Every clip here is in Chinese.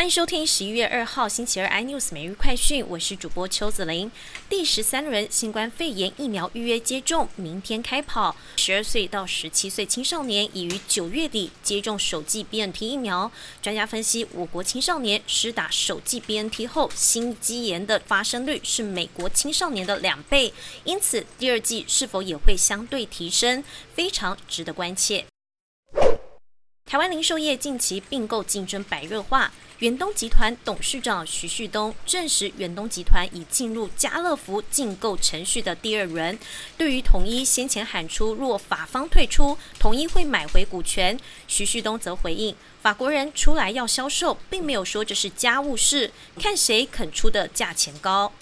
欢迎收听十一月二号星期二 iNews 每日快讯，我是主播邱子玲。第十三轮新冠肺炎疫苗预约接种明天开跑，十二岁到十七岁青少年已于九月底接种首剂 BNT 疫苗。专家分析，我国青少年施打首剂 BNT 后，心肌炎的发生率是美国青少年的两倍，因此第二剂是否也会相对提升，非常值得关切。台湾零售业近期并购竞争白热化，远东集团董事长徐旭东证实，远东集团已进入家乐福竞购程序的第二轮。对于统一先前喊出若法方退出，统一会买回股权，徐旭东则回应，法国人出来要销售，并没有说这是家务事，看谁肯出的价钱高。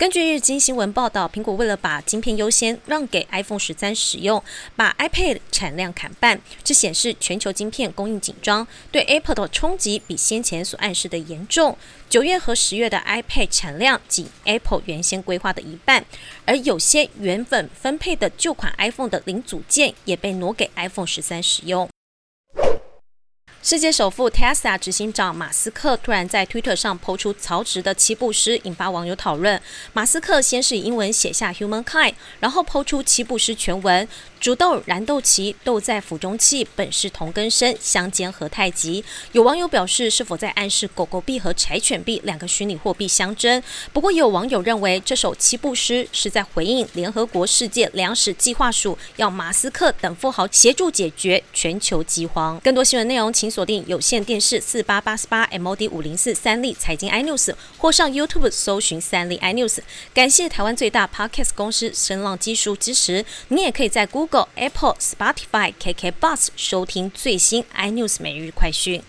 根据日经新闻报道，苹果为了把晶片优先让给 iPhone 十三使用，把 iPad 产量砍半，这显示全球晶片供应紧张，对 Apple 的冲击比先前所暗示的严重。九月和十月的 iPad 产量仅 Apple 原先规划的一半，而有些原本分配的旧款 iPhone 的零组件也被挪给 iPhone 十三使用。世界首富 Tesla 执行长马斯克突然在推特上抛出曹植的七步诗，引发网友讨论。马斯克先是英文写下 “humankind”，然后抛出七步诗全文。煮豆燃豆萁，豆在釜中泣，本是同根生，相煎何太急。有网友表示，是否在暗示狗狗币和柴犬币两个虚拟货币相争？不过，也有网友认为，这首七步诗是在回应联合国世界粮食计划署要马斯克等富豪协助解决全球饥荒。更多新闻内容，请锁定有线电视四八八十八 MOD 五零四三立财经 iNews，或上 YouTube 搜寻三立 iNews。感谢台湾最大 Podcast 公司声浪技术支持。你也可以在 Google。Apple、Spotify、KK Bus 收听最新 iNews 每日快讯。